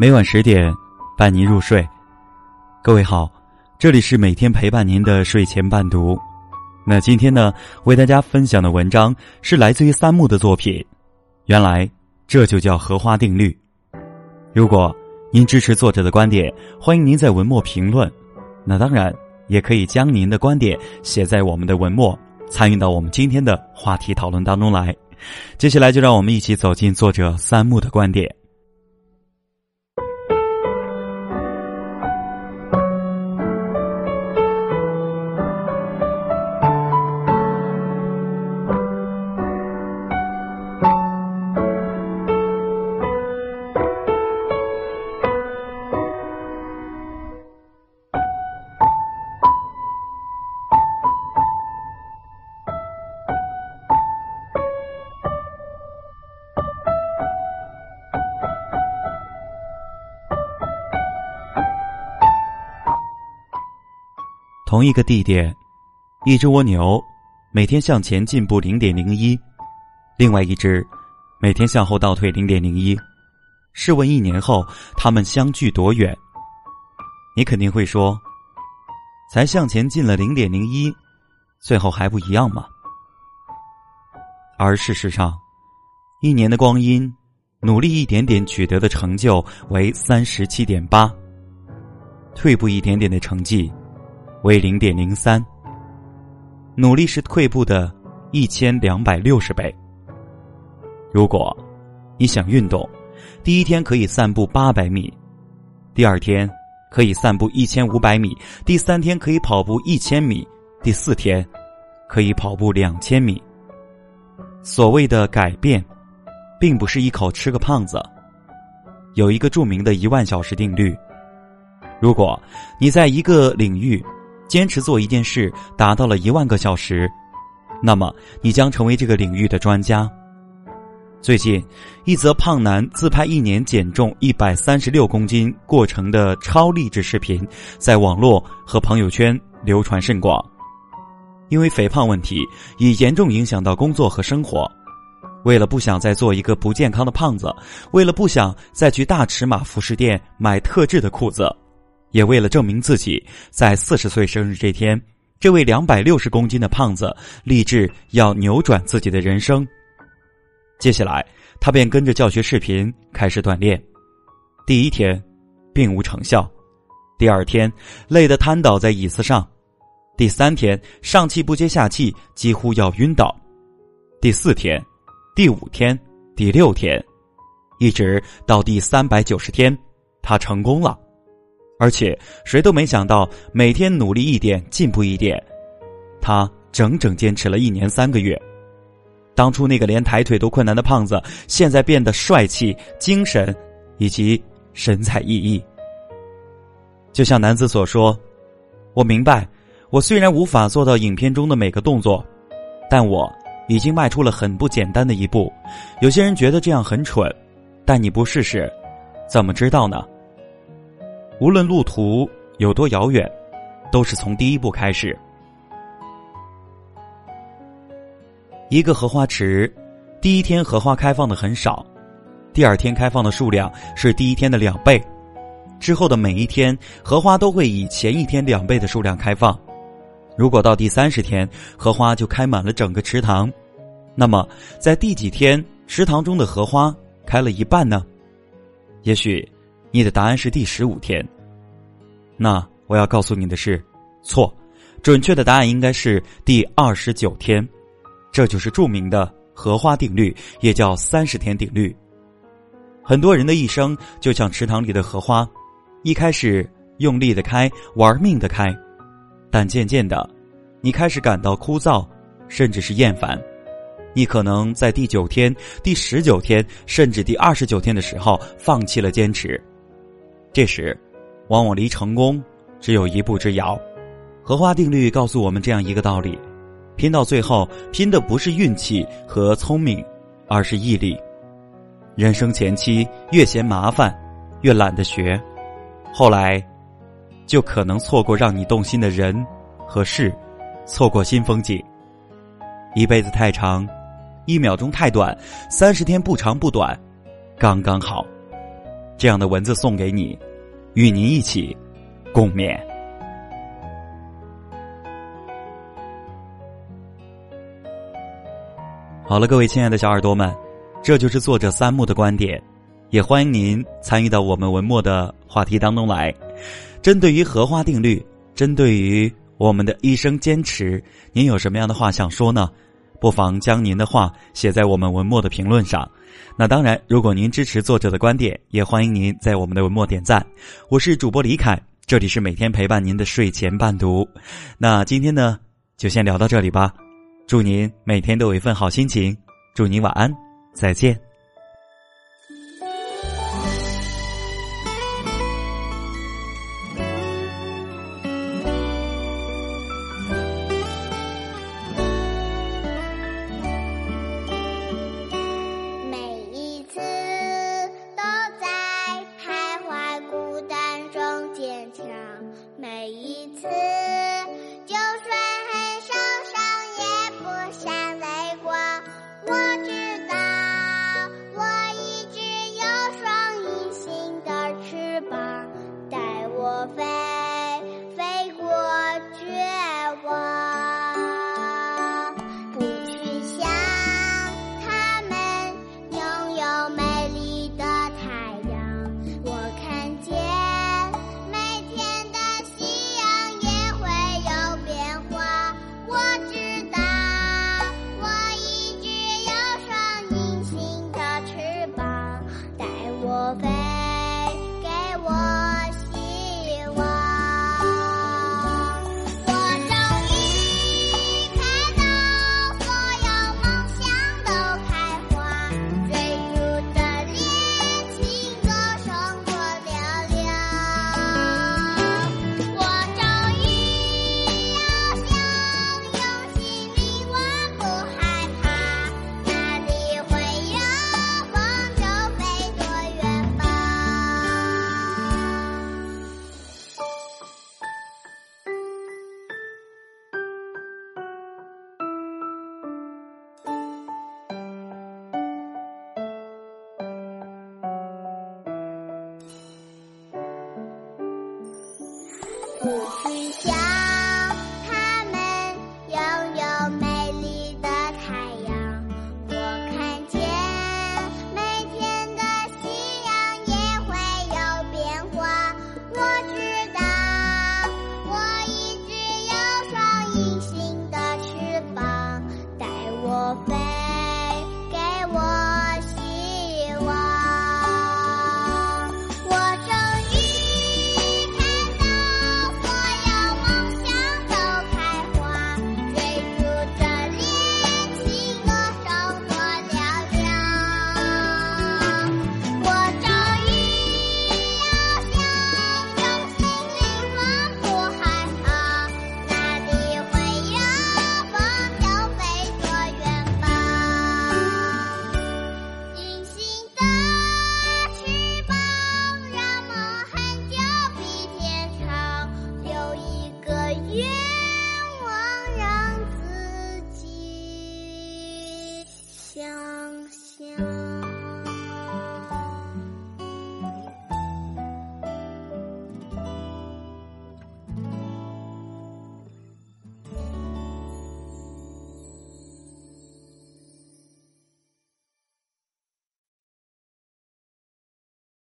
每晚十点，伴您入睡。各位好，这里是每天陪伴您的睡前伴读。那今天呢，为大家分享的文章是来自于三木的作品。原来这就叫荷花定律。如果您支持作者的观点，欢迎您在文末评论。那当然，也可以将您的观点写在我们的文末，参与到我们今天的话题讨论当中来。接下来，就让我们一起走进作者三木的观点。同一个地点，一只蜗牛每天向前进步零点零一，另外一只每天向后倒退零点零一。试问一年后，它们相距多远？你肯定会说，才向前进了零点零一，最后还不一样吗？而事实上，一年的光阴，努力一点点取得的成就为三十七点八，退步一点点的成绩。为零点零三，努力是退步的一千两百六十倍。如果你想运动，第一天可以散步八百米，第二天可以散步一千五百米，第三天可以跑步一千米，第四天可以跑步两千米。所谓的改变，并不是一口吃个胖子。有一个著名的一万小时定律：如果你在一个领域，坚持做一件事达到了一万个小时，那么你将成为这个领域的专家。最近，一则胖男自拍一年减重一百三十六公斤过程的超励志视频，在网络和朋友圈流传甚广。因为肥胖问题已严重影响到工作和生活，为了不想再做一个不健康的胖子，为了不想再去大尺码服饰店买特制的裤子。也为了证明自己，在四十岁生日这天，这位两百六十公斤的胖子立志要扭转自己的人生。接下来，他便跟着教学视频开始锻炼。第一天，并无成效；第二天，累得瘫倒在椅子上；第三天，上气不接下气，几乎要晕倒；第四天，第五天，第六天，一直到第三百九十天，他成功了。而且谁都没想到，每天努力一点，进步一点，他整整坚持了一年三个月。当初那个连抬腿都困难的胖子，现在变得帅气、精神以及神采奕奕。就像男子所说：“我明白，我虽然无法做到影片中的每个动作，但我已经迈出了很不简单的一步。有些人觉得这样很蠢，但你不试试，怎么知道呢？”无论路途有多遥远，都是从第一步开始。一个荷花池，第一天荷花开放的很少，第二天开放的数量是第一天的两倍，之后的每一天荷花都会以前一天两倍的数量开放。如果到第三十天荷花就开满了整个池塘，那么在第几天池塘中的荷花开了一半呢？也许。你的答案是第十五天。那我要告诉你的是，错，准确的答案应该是第二十九天。这就是著名的荷花定律，也叫三十天定律。很多人的一生就像池塘里的荷花，一开始用力的开，玩命的开，但渐渐的，你开始感到枯燥，甚至是厌烦。你可能在第九天、第十九天，甚至第二十九天的时候，放弃了坚持。这时，往往离成功只有一步之遥。荷花定律告诉我们这样一个道理：拼到最后，拼的不是运气和聪明，而是毅力。人生前期越嫌麻烦，越懒得学，后来就可能错过让你动心的人和事，错过新风景。一辈子太长，一秒钟太短，三十天不长不短，刚刚好。这样的文字送给你，与您一起共勉。好了，各位亲爱的小耳朵们，这就是作者三木的观点，也欢迎您参与到我们文末的话题当中来。针对于荷花定律，针对于我们的一生坚持，您有什么样的话想说呢？不妨将您的话写在我们文末的评论上。那当然，如果您支持作者的观点，也欢迎您在我们的文末点赞。我是主播李凯，这里是每天陪伴您的睡前伴读。那今天呢，就先聊到这里吧。祝您每天都有一份好心情，祝您晚安，再见。不去想。月。